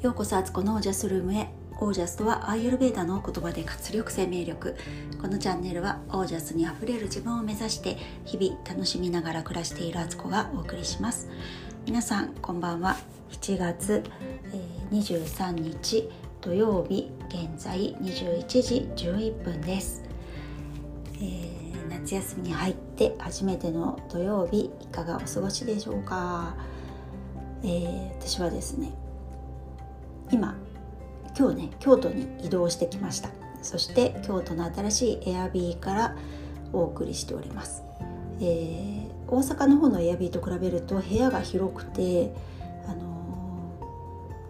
ようこそアツコのオージャスルームへ。オージャスとはアーユルベーダの言葉で活力生命力。このチャンネルはオージャスにあふれる自分を目指して日々楽しみながら暮らしているアツコがお送りします。皆さんこんばんは。7月23日土曜日現在21時11分です、えー、夏休みに入って初めての土曜日いかがお過ごしでしょうか、えー、私はですね今今日ね京都に移動してきました。そして京都の新しいエアビーからお送りしております、えー、大阪の方のエアビーと比べると部屋が広くてあの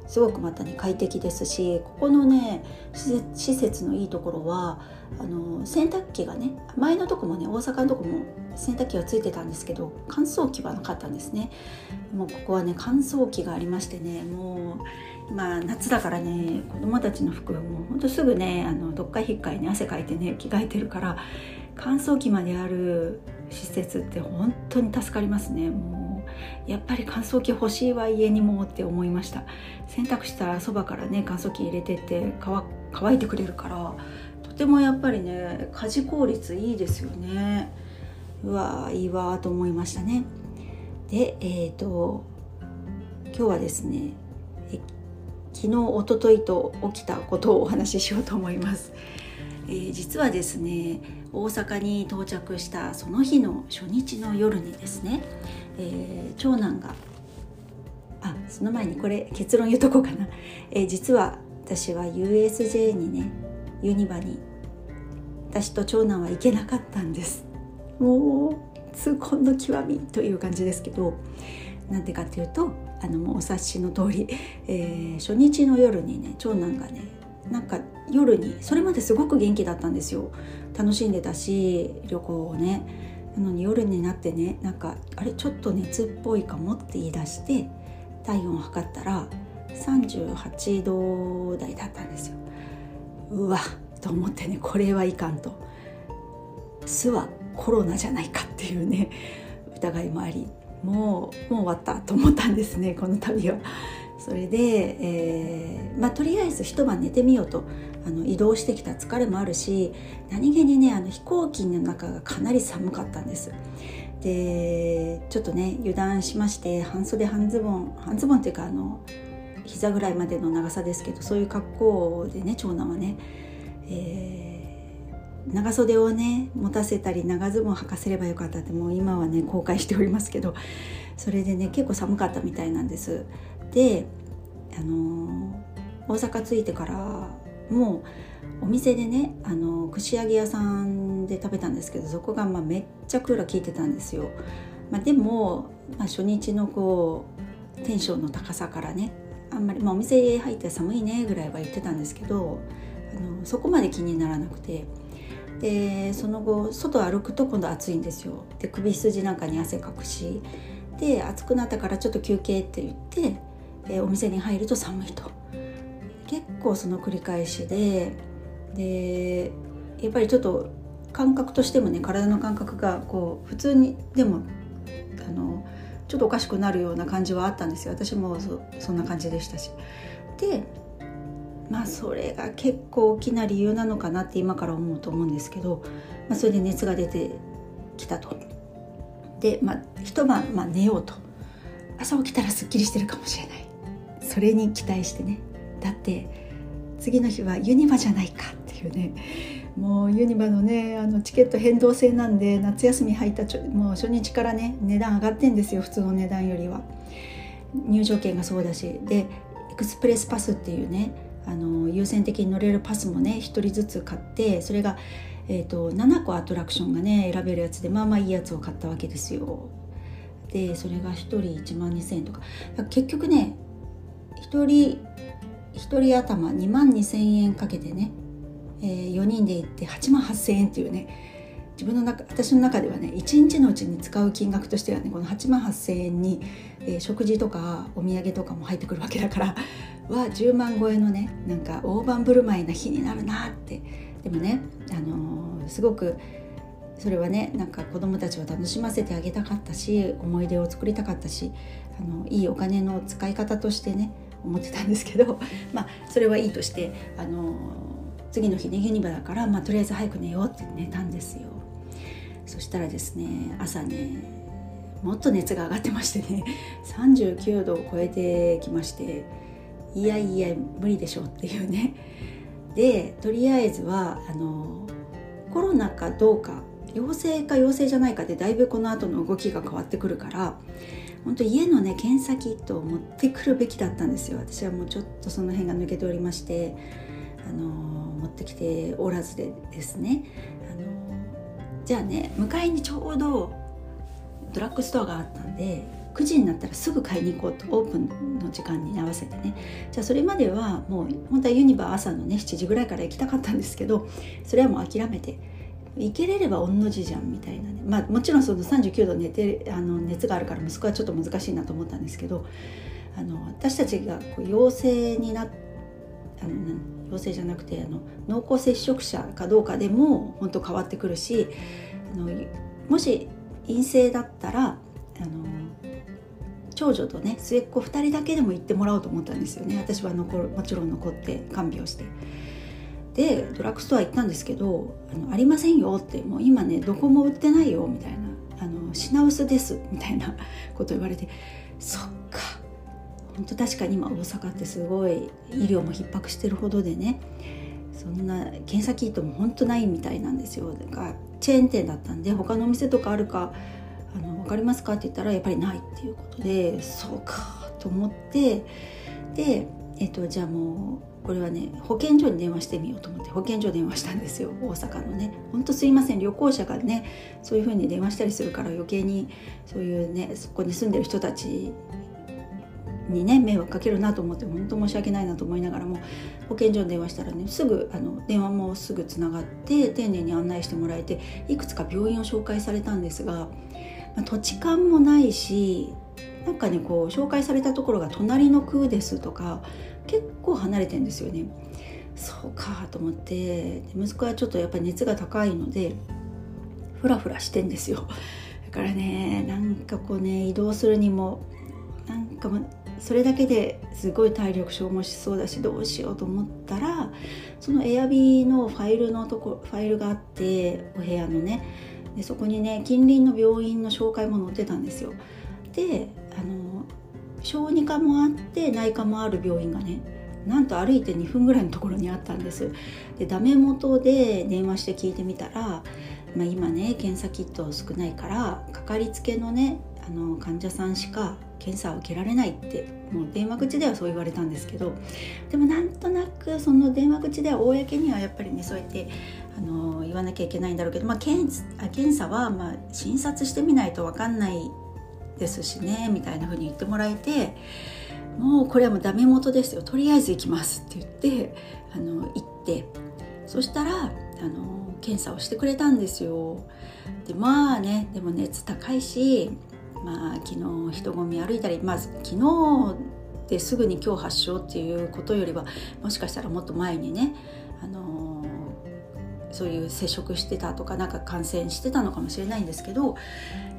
ー、すごくまたね快適ですしここのね施設のいいところはあのー、洗濯機がね前のとこもね大阪のとこも洗濯機がついてたんですけど乾燥機はなかったんですね。もうここはね乾燥機がありましてねもうまあ夏だからね子供たちの服もほんとすぐねあのどっかひっかいね汗かいてね着替えてるから乾燥機まである施設って本当に助かりますね。もうやっぱり乾燥機欲しいわ家にもって思いました。洗濯したらそばからね乾燥機入れてって乾いてくれるからとてもやっぱりね家事効率いいですよね。うわいいわと思いましたね。でえっ、ー、と今日はですね昨日おとといと起きたことをお話ししようと思います、えー、実はですね大阪に到着したその日の初日の夜にですね、えー、長男があその前にこれ結論言うとこうかな、えー、実は私は USJ にねユニバに私と長男は行けなかったんです。もう痛恨の極みという感じですけどなんでかっていうとあのもうお察しの通り、えー、初日の夜にね長男がねなんか夜にそれまですごく元気だったんですよ。楽しんでたし旅行をね。なのに夜になってねなんかあれちょっと熱っぽいかもって言い出して体温を測ったら38度台だったんですよ。うわと思ってねこれはいかんと。巣はコロナじゃないかっていうね疑いもあり。もうもう終わったと思ったんですね この旅は。それで、えーまあ、とりあえず一晩寝てみようとあの移動してきた疲れもあるし何気にねあの飛行機の中がかなり寒かったんです。でちょっとね油断しまして半袖半ズボン半ズボンっていうかあの膝ぐらいまでの長さですけどそういう格好でね長男はね、えー長袖をね持たせたり長ズボン履かせればよかったってもう今はね後悔しておりますけどそれでね結構寒かったみたいなんです。であの大阪着いてからもうお店でねあの串揚げ屋さんで食べたんですけどそこがまあめっちゃクーラー効いてたんですよ、まあ、でも、まあ、初日のこうテンションの高さからねあんまり、まあ、お店入って寒いねぐらいは言ってたんですけどあのそこまで気にならなくてでその後外歩くと今度暑いんですよ。で首筋なんかに汗かくし。で暑くなったからちょっと休憩って言ってでお店に入ると寒いと。結構その繰り返しででやっぱりちょっと感覚としてもね体の感覚がこう普通にでもあのちょっとおかしくなるような感じはあったんですよ。私もそんな感じでしたし。でまあそれが結構大きな理由なのかなって今から思うと思うんですけど、まあ、それで熱が出てきたと。で、まあ、一晩、まあ、寝ようと。朝起きたらすっきりしてるかもしれない。それに期待してね。だって次の日はユニバじゃないかっていうね。もうユニバのねあのチケット変動制なんで夏休み入ったちょもう初日からね値段上がってんですよ普通の値段よりは。入場券がそうだし。でエクスプレスパスっていうねあの優先的に乗れるパスもね1人ずつ買ってそれが、えーと、7個アトラクションがね選べるやつでまあまあいいやつを買ったわけですよ。でそれが1人1万2,000円とか結局ね1人1人頭2万2,000円かけてね、えー、4人で行って8万8,000円っていうね自分の中私の中ではね1日のうちに使う金額としてはねこの8万8,000円に、えー、食事とかお土産とかも入ってくるわけだからは10万超えのねなんか大盤振る舞いな日になるなって。でもね、あのー、すごくそれはねなんか子どもたちを楽しませてあげたかったし思い出を作りたかったしあのいいお金の使い方としてね思ってたんですけど まあそれはいいとしてあの次の日ねユニバだから、まあ、とりあえず早く寝ようって寝たんですよ。そしたらですね朝ねもっと熱が上がってましてね39度を超えてきましていやいや無理でしょっていうね。でとりあえずはあのコロナかどうか陽性か陽性じゃないかでだいぶこの後の動きが変わってくるから本当家のね検査キットを持ってくるべきだったんですよ。私はもうちょっとその辺が抜けておりましてあの持ってきておらずでですね。あのじゃあね迎えにちょうどドラッグストアがあったんで9時になったらすぐ買いに行こうとオープンの時間に合わせてね。じゃあそれまではもう本当はユニバー朝のね7時ぐらいから行きたかったんですけどそれはもう諦めて行けれれば御の字じゃんみたいなね。まあもちろんその39度寝てあの熱があるから息子はちょっと難しいなと思ったんですけどあの私たちがこう陽性になあの陽性じゃなくてあの濃厚接触者かどうかでも本当変わってくるしあのもし陰性だったらあの長女とね末っ子2人だけでも行ってもらおうと思ったんですよね。私は残るもちろん残って看病して。でドラッグストア行ったんですけど「あのありませんよ」ってもう今ねどこも売ってないよみたいな。あの品薄ですみたいな こと言われてそっか。本当確かに今大阪ってすごい医療も逼迫してるほどでね。そんな検査キットも本当ないみたいなんですよ。だからチェーン店だったんで他のお店とかあるかかりますか？って言ったらやっぱりないっていうことでそうかと思ってで、えっと、じゃあもうこれはね保健所に電話してみようと思って保健所電話したんですよ大阪のね。ほんとすいません旅行者がねそういう風に電話したりするから余計にそういうねそこに住んでる人たちにね迷惑かけるなと思って本当申し訳ないなと思いながらも保健所に電話したらねすぐあの電話もすぐつながって丁寧に案内してもらえていくつか病院を紹介されたんですが、まあ、土地勘もないしなんかねこう紹介されたところが隣の区ですとか結構離れてんですよね。そうかと思って息子はちょっとやっぱり熱が高いのでフラフラしてんですよだからねなんかこうね移動するにもなんかそれだけですごい体力消耗しそうだしどうしようと思ったらそのエアビーのファイルのとこファイルがあってお部屋のねでそこにね近隣の病院の紹介も載ってたんですよ。であの小児科もあって内科もある病院がねなんと歩いて2分ぐらいのところにあったんです。でダメ元で電話して聞いてみたら、まあ、今ね検査キット少ないからかかりつけのねあの患者さんしか検査を受けられないってもう電話口ではそう言われたんですけどでもなんとなくその電話口では公にはやっぱりねそうやってあの言わなきゃいけないんだろうけど、まあ、検検査はまあ診察してみないと分かんないですしねみたいな風に言ってもらえてもうこれはもうダメ元ですよとりあえず行きますって言ってあの行ってそしたらあの検査をしてくれたんですよ。でまあねでも熱高いしまあ昨日人混み歩いたりまず昨日ですぐに今日発症っていうことよりはもしかしたらもっと前にねあのそういう接触してたとかなんか感染してたのかもしれないんですけど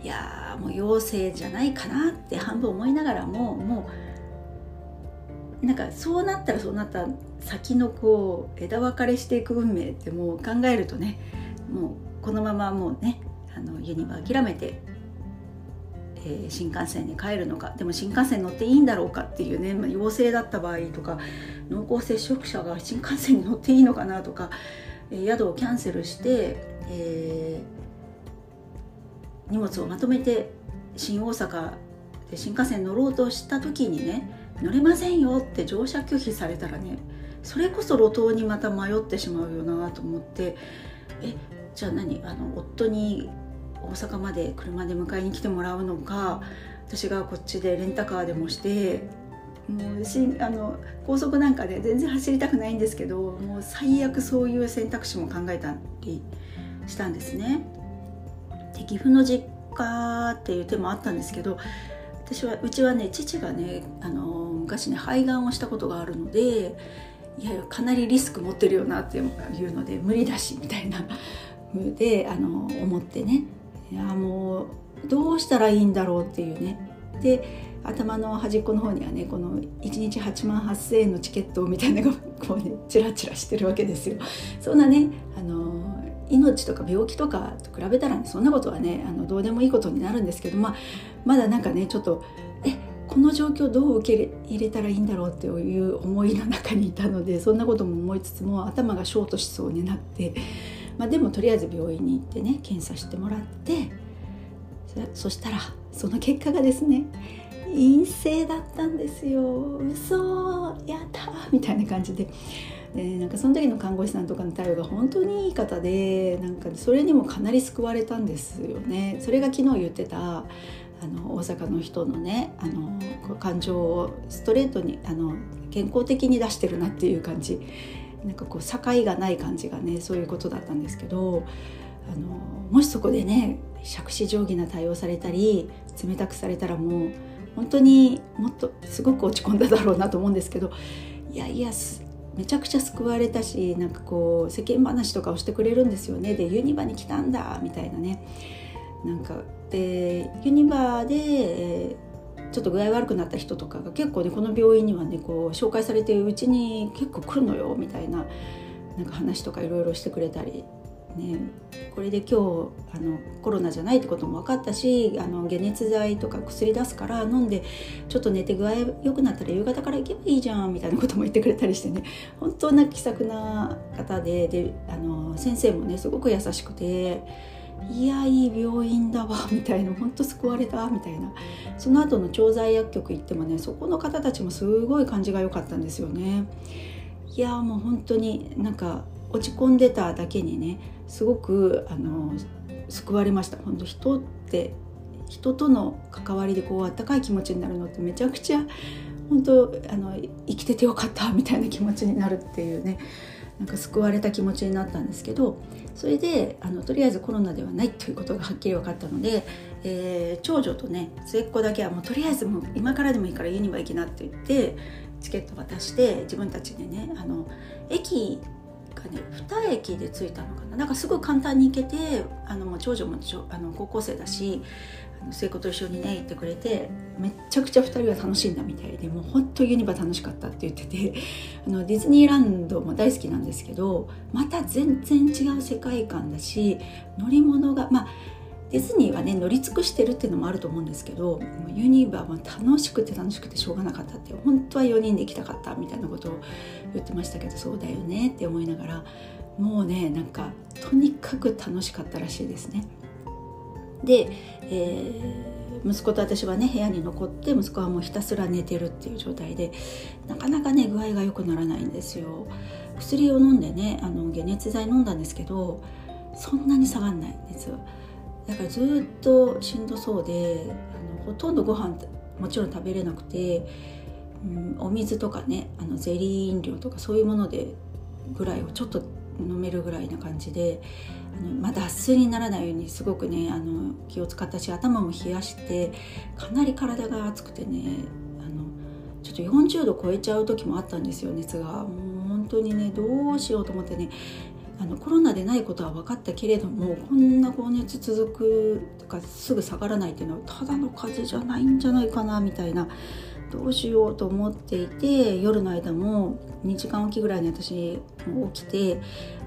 いやもう陽性じゃないかなって半分思いながらももうなんかそうなったらそうなった先のこう枝分かれしていく運命ってもう考えるとねもうこのままもうねあのユニバ諦めてえー、新幹線に帰るのか。でも新幹線乗っていいんだろうかっていうね、まあ、陽性だった場合とか濃厚接触者が新幹線に乗っていいのかなとか、えー、宿をキャンセルして、えー、荷物をまとめて新大阪で新幹線乗ろうとした時にね乗れませんよって乗車拒否されたらねそれこそ路頭にまた迷ってしまうよなと思ってえじゃあ何？あの夫に大阪まで車で迎えに来てもらうのか私がこっちでレンタカーでもしてもうしあの高速なんかで全然走りたくないんですけどもう最悪そういう選択肢も考えたりしたんですね。で岐阜の実家っていう手もあったんですけど私はうちはね父がねあの昔ね肺がんをしたことがあるのでいやかなりリスク持ってるよなっていうので無理だしみたいな風であの思ってねいやもうどうしたらいいんだろうっていうねで頭の端っこの方にはねこの1日8万8,000円のチケットみたいなのがこうねチラチラしてるわけですよ。そんなねあの命とか病気とかと比べたら、ね、そんなことはねあのどうでもいいことになるんですけど、まあ、まだなんかねちょっとえこの状況どう受け入れたらいいんだろうっていう思いの中にいたのでそんなことも思いつつも頭がショートしそうになって、まあ、でもとりあえず病院に行ってね検査してもらってそしたらその結果がですね陰性だったんですよ嘘やったみたいな感じで。でなんかその時の看護師さんとかの対応が本当にいい方でなんかそれにもかなり救われたんですよね。それが昨日言ってたあの大阪の人のねあの感情をストレートにあの健康的に出してるなっていう感じなんかこう境がない感じがねそういうことだったんですけどあのもしそこでね杓子定規な対応されたり冷たくされたらもう本当にもっとすごく落ち込んだだろうなと思うんですけどいやいやめちゃくちゃ救われたしなんかこう世間話とかをしてくれるんですよね。でユニバに来たんだみたいなね。なんかでユニバで、えー、ちょっと具合悪くなった人とかが結構ねこの病院にはねこう紹介されてうちに結構来るのよみたいな。なんか話とかいろいろしてくれたりね、これで今日あのコロナじゃないってことも分かったしあの解熱剤とか薬出すから飲んでちょっと寝て具合良くなったら夕方から行けばいいじゃんみたいなことも言ってくれたりしてね。本当な気さくな方でであの先生もねすごく優しくていやいい病院だわ みたいな本当救われたみたいな。その後の調剤薬局行ってもねそこの方たちもすごい感じが良かったんですよね。いやもう本当になんか落ち込んでただけにねすごくあの救われました。本当人って人との関わりでこうあったかい気持ちになるのってめちゃくちゃ本当あの生きててよかったみたいな気持ちになるっていうねなんか救われた気持ちになったんですけどそれであのとりあえずコロナではないということがはっきり分かったので、えー、長女とね末っ子だけはもうとりあえずもう今からでもいいから家には行きなって言ってチケット渡して自分たちでねあの駅がね2駅で着いたのかな。なんかすごい簡単に行けてあのもう長女もあの高校生だし末子と一緒にね行ってくれてめちゃくちゃ2人は楽しんだみたいでもうほんとユニバ楽しかったって言ってて あのディズニーランドも大好きなんですけどまた全然違う世界観だし乗り物がまあディズニーはね乗り尽くしてるっていうのもあると思うんですけどユニバは楽しくて楽しくてしょうがなかったって本当は4人で行きたかったみたいなことを言ってましたけどそうだよねって思いながらもうねなんかとにかく楽しかったらしいですね。で、えー、息子と私はね部屋に残って息子はもうひたすら寝てるっていう状態でなかなかね具合が良くならないんですよ。薬を飲んでねあの解熱剤飲んだんですけどそんなに下がんない熱はだからずっとしんどそうであのほとんどご飯もちろん食べれなくて、うん、お水とかねあのゼリー飲料とかそういうものでぐらいをちょっと飲めるぐらいな感じであの、まあ、脱水にならないようにすごくねあの気を使ったし頭も冷やしてかなり体が熱くてねあのちょっと40度超えちゃう時もあったんですよ熱が。もう本当にねどうしようと思ってねあのコロナでないことは分かったけれどもこんな高熱続くとかすぐ下がらないっていうのはただの風邪じゃないんじゃないかなみたいなどうしようと思っていて夜の間も2時間おきぐらいに私起きて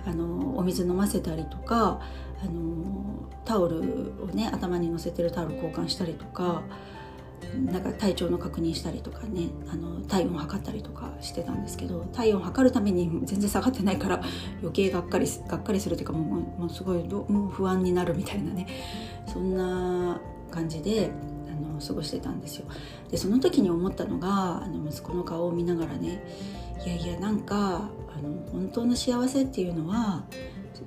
あのお水飲ませたりとかあのタオルをね頭にのせてるタオル交換したりとか。なんか体調の確認したりとかねあの体温測ったりとかしてたんですけど体温測るために全然下がってないから余計がっかりがっかりするというかもうもうすごいどもう不安になるみたいなねそんな感じでの過ごしてたんですよ。でその時に思ったのがあの息子の顔を見ながらねいやいやなんかあの本当の幸せっていうのは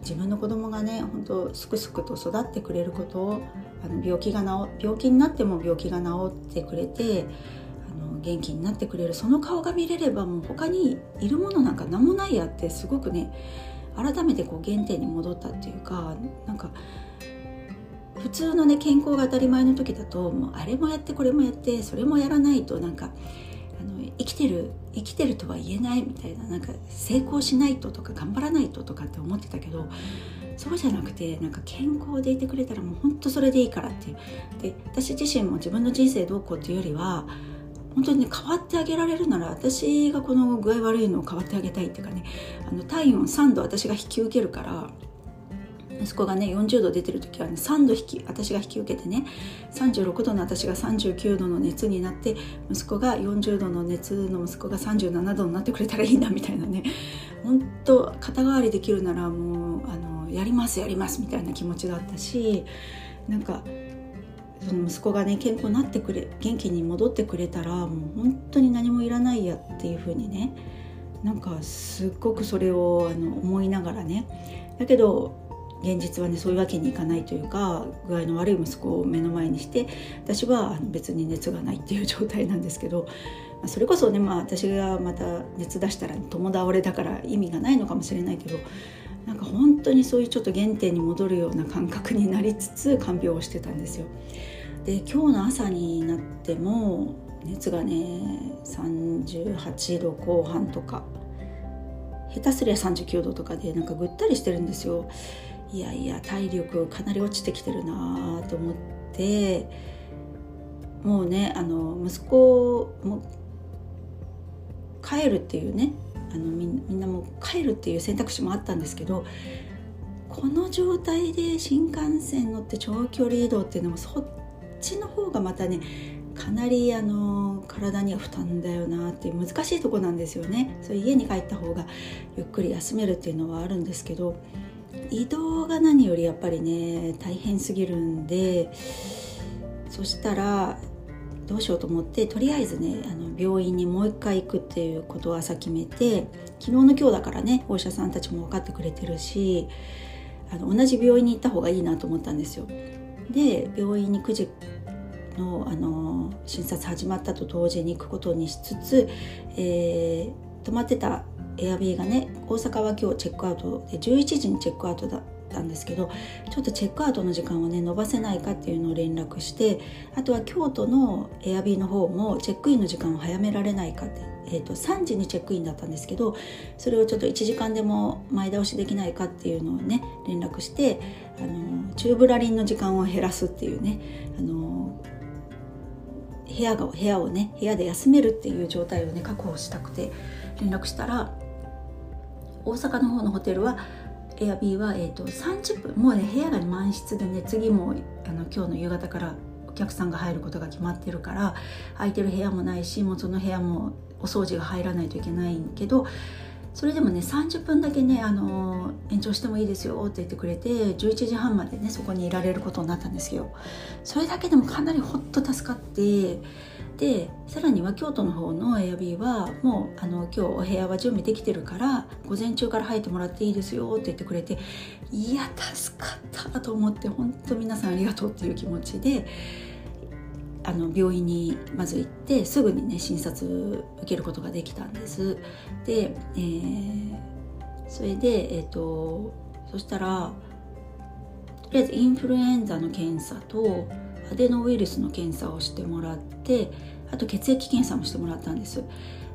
自分の子供がね本当すくすくと育ってくれることをあの病気が治病気になっても病気が治ってくれてあの元気になってくれるその顔が見れればもう他にいるものなんか何もないやってすごくね改めてこう原点に戻ったっていうかなんか普通のね健康が当たり前の時だともうあれもやってこれもやってそれもやらないとなんかあの生きてる生きてるとは言えないみたいななんか成功しないととか頑張らないととかって思ってたけどそうじゃなくてなんか健康でいてくれたらもうほんとそれでいいからっていう。で私自身も自分の人生どうこうっていうよりは本当にね変わってあげられるなら私がこの具合悪いのを変わってあげたいっていうかねあの体温3度私が引き受けるから息子がね40度出てる時はね3度引き私が引き受けてね36度の私が39度の熱になって息子が40度の熱の息子が37度になってくれたらいいなみたいなね。本当肩代わりできるならもうあのやりますやりますみたいな気持ちだったしなんかその息子がね健康になってくれ元気に戻ってくれたらもう本当に何もいらないやっていう風にねなんかすっごくそれをあの思いながらね。だけど現実はねそういうわけにいかないというか具合の悪い息子を目の前にして私は別に熱がないっていう状態なんですけどそれこそねまあ私がまた熱出したら共倒れだから意味がないのかもしれないけどなんか本当にそういうちょっと原点に戻るような感覚になりつつ看病をしてたんですよ。で今日の朝になっても熱がね38度後半とか下手すりゃ39度とかでなんかぐったりしてるんですよ。いやいや体力かなり落ちてきてるなと思ってもうねあの息子も帰るっていうねあのみんなも帰るっていう選択肢もあったんですけどこの状態で新幹線乗って長距離移動っていうのもそっちの方がまたねかなりあの体には負担だよなっていう難しいとこなんですよね。それ家に帰った方がゆっくり休めるっていうのはあるんですけど移動が何よりやっぱりね大変すぎるんでそしたらどうしようと思ってとりあえずねあの病院にもう一回行くっていうことを朝決めて昨日の今日だからねお医者さんたちも分かってくれてるしあの同じ病院に行った方がいいなと思ったんですよ。で病院に9時のあの診察始まったと同時に行くことにしつつ、えー、泊まってたエアビーがね大阪は今日チェックアウトで11時にチェックアウトだったんですけどちょっとチェックアウトの時間をね伸ばせないかっていうのを連絡してあとは京都のエアビーの方もチェックインの時間を早められないかって、えーと、3時にチェックインだったんですけどそれをちょっと1時間でも前倒しできないかっていうのをね連絡してあのチューブラリンの時間を減らすっていうねあの部屋が部屋をね部屋で休めるっていう状態をね確保したくて連絡したら大阪の方のホテルはエアビーは、えーと、30分もうね部屋が満室でね次もあの今日の夕方からお客さんが入ることが決まってるから空いてる部屋もないしもうその部屋もお掃除が入らないといけないけどそれでもね30分だけねあの延長してもいいですよって言ってくれて11時半までねそこにいられることになったんですけどそれだけでもかなりほっと助かってでさらには京都の方のエアビーはもうあの今日お部屋は準備できてるから午前中から入ってもらっていいですよって言ってくれていや助かったと思って本当皆さんありがとうっていう気持ちであの病院にまず行ってすぐにね診察受けることができたんです。で、えー、それでえっ、ー、とそしたらとりあえずインフルエンザの検査とアデノウイルスの検査をしてもらってあと血液検査もしてもらったんです。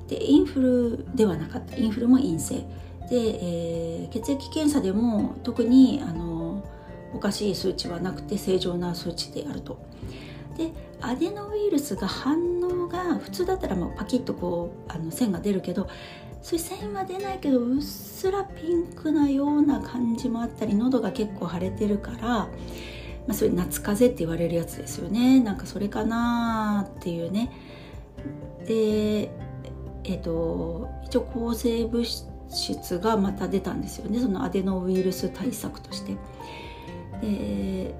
でインフルではなかった。インフルも陰性。で、えー、血液検査でも特にあのおかしい数値はなくて正常な数値であると。でアデノウイルスが反応が普通だったらもうパキッとこうあの線が出るけどそういう線は出ないけどうっすらピンクなような感じもあったり喉が結構腫れてるからまあ、それ夏風邪って言われるやつですよね。なんかそれかなっていうね。でえっ、ー、と一応抗生物質がまた出たんですよね。そのアデノウイルス対策として。で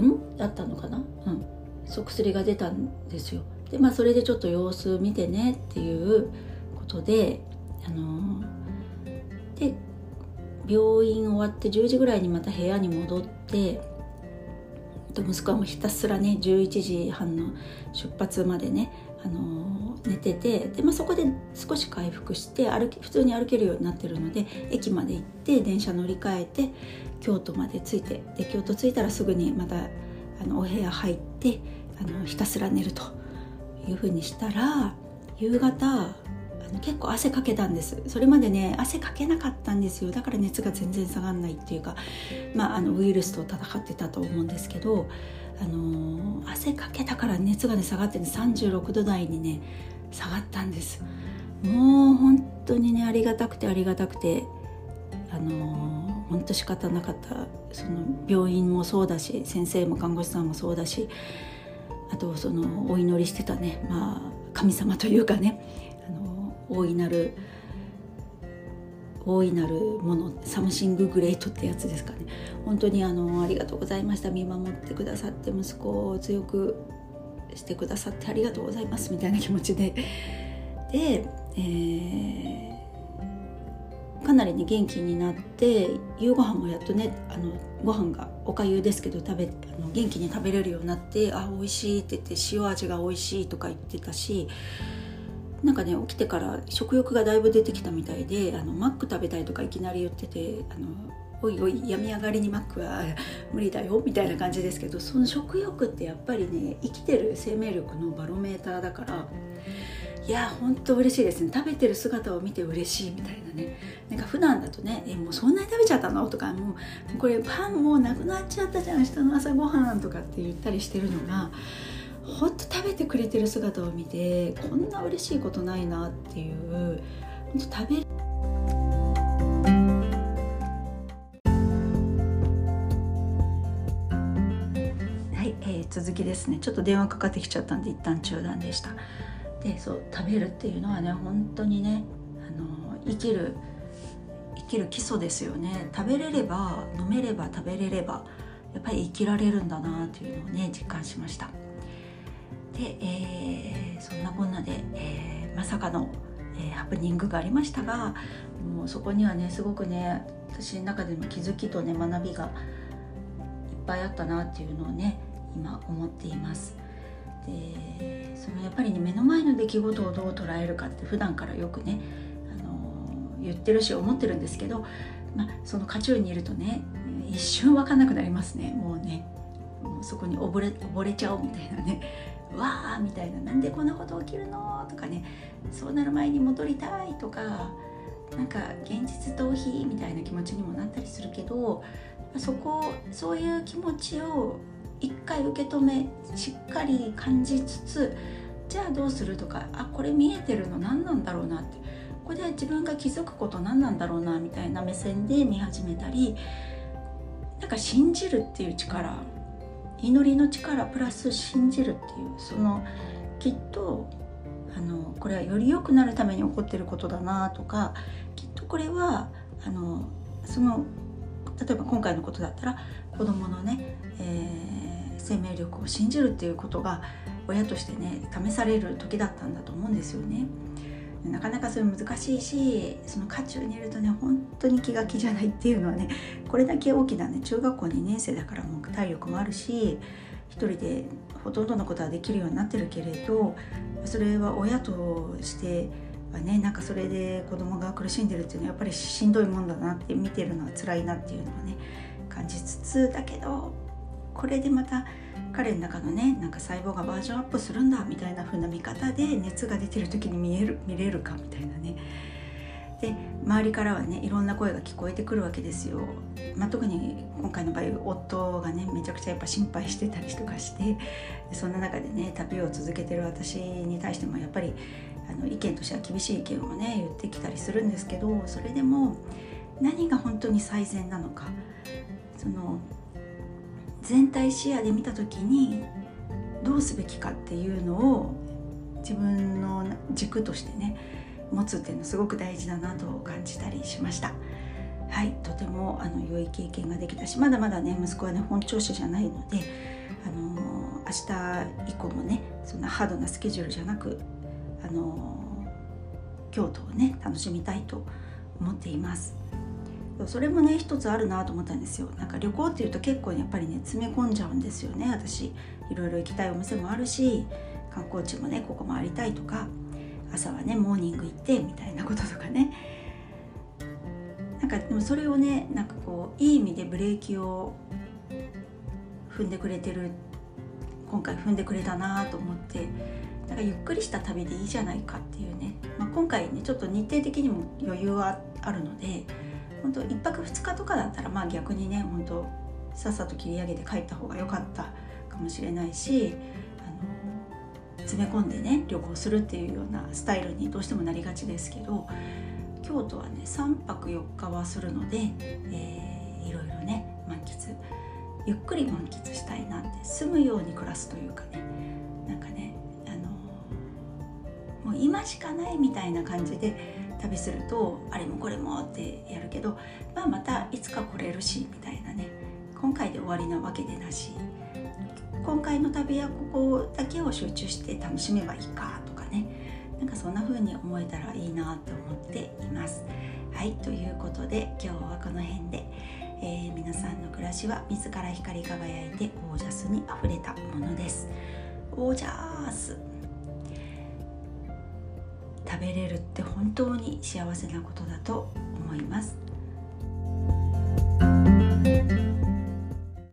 ん？だったのかな？うん。そう薬が出たんですよ。でまあそれでちょっと様子見てねっていうことであので病院終わって10時ぐらいにまた部屋に戻って息子はもうひたすらね11時半の出発までね、あの、寝ててで、まあ、そこで少し回復して歩き普通に歩けるようになってるので駅まで行って電車乗り換えて京都まで着いてで京都着いたらすぐにまたあのお部屋入ってあのひたすら寝るというふうにしたら夕方結構汗かけたんです。それまでね汗かけなかったんですよ。だから熱が全然下がらないっていうか、まあ、あのウイルスと戦ってたと思うんですけど、あのー、汗かけたから熱がね下がってね36度台にね下がったんです。もう本当にねありがたくてありがたくてあのー、本当仕方なかった。その病院もそうだし先生も看護師さんもそうだしあとそのお祈りしてたねまあ神様というかね大いなる大いなるものサムシンググレートってやつですかね。本当にあのありがとうございました。見守ってくださって息子を強くしてくださってありがとうございますみたいな気持ちで。で、えー、かなりね元気になって夕ご飯もやっとねあのご飯がおかゆですけど食べあの元気に食べれるようになってあ美味しいって言って塩味が美味しいとか言ってたしなんかね起きてから食欲がだいぶ出てきたみたいであのマック食べたいとかいきなり言っててあのおいおい病み上がりにマックは 無理だよみたいな感じですけどその食欲ってやっぱりね生きてる生命力のバロメーターだからいや本当嬉しいですね。食べてる姿を見て嬉しいみたいなね。なんか普段だとねえもうそんなに食べちゃったの？とかもうこれパンもうなくなっちゃったじゃん明日の朝ごはんとかって言ったりしてるのがほんと食べてくれてる姿を見てこんな嬉しいことないなっていう本当食べはい、えー、続きですね。ちょっと電話かかってきちゃったんで一旦中断でした。でそう食べるっていうのはね本当にねあの生きる生きる基礎ですよね。食べれれば飲めれば食べれればやっぱり生きられるんだなというのをね実感しました。で、えー、そんなこんなで、えー、まさかの、えー、ハプニングがありましたがもうそこにはねすごくね私の中での気づきとね学びがいっぱいあったなっていうのをね今思っています。でそのやっぱりね目の前の出来事をどう捉えるかって普段からよくね、あのー、言ってるし思ってるんですけど、まあ、その渦中にいるとね一瞬分かんなくなりますね。もうねもうそこに溺れ溺れちゃうみたいなね。わーみたいななんでこんなこと起きるのとかねそうなる前に戻りたいとかなんか現実逃避みたいな気持ちにもなったりするけどそこそういう気持ちを一回受け止めしっかり感じつつじゃあどうするとかあこれ見えてるの何なんだろうなって。これで自分が気づくこと何なんだろうなみたいな目線で見始めたりなんか信じるっていう力祈りの力プラス信じるっていうそのきっとあのこれはより良くなるために起こってることだなとかきっとこれはあのその例えば今回のことだったら子どものね、えー、生命力を信じるっていうことが親としてね試される時だったんだと思うんですよね。なかなかそれ難しいしその渦中にいるとね本当に気が気じゃないっていうのはね これだけ大きなね中学校2年生だからもう体力もあるし一人でほとんどのことはできるようになってるけれどそれは親としてはねなんかそれで子供が苦しんでるっていうのはやっぱりしんどいもんだなって見てるのは辛いなっていうのはね感じつつだけどこれでまた彼の中のねなんか細胞がバージョンアップするんだみたいな風な見方で熱が出てる時に見える見れるかみたいなね。で周りからはねいろんな声が聞こえてくるわけですよ、まあ、特に今回の場合夫がねめちゃくちゃやっぱ心配してたりとかしてそんな中でね旅を続けてる私に対してもやっぱりあの意見としては厳しい意見をね言ってきたりするんですけどそれでも何が本当に最善なのか。その全体視野で見た時にどうすべきかっていうのを自分の軸としてね持つっていうのすごく大事だなと感じたりしました。はい、とてもあの良い経験ができたしまだまだね息子はね本調子じゃないので、あのー、明日以降もねそんなハードなスケジュールじゃなく、あのー、京都をね楽しみたいと思っています。それもね一つあるなと思ったんですよ。なんか旅行っていうと結構やっぱりね詰め込んじゃうんですよね。私いろいろ行きたいお店もあるし観光地もねここ回りたいとか朝はねモーニング行ってみたいなこととかね。なんかでもそれをねなんかこういい意味でブレーキを踏んでくれてる今回踏んでくれたなと思ってなんかゆっくりした旅でいいじゃないかっていうね、まあ、今回ねちょっと日程的にも余裕はあるので本当1泊2日とかだったらまあ逆にね本当さっさと切り上げて帰った方が良かったかもしれないしあの詰め込んでね旅行するっていうようなスタイルにどうしてもなりがちですけど京都はね3泊4日はするので、えー、いろいろね満喫ゆっくり満喫したいなって住むように暮らすというかねなんかねあのもう今しかないみたいな感じで旅するとあれもこれもってやるけど、まあ、またいつか来れるしみたいなね。今回で終わりなわけでなし。今回の旅はここだけを集中して楽しめばいいかとかね。なんかそんな風に思えたらいいなと思っています。はいということで今日はこの辺で、えー、皆さんの暮らしは自ら光り輝いてオージャスにあふれたものです。オージャス。食べれるって本当に幸せなことだと思います。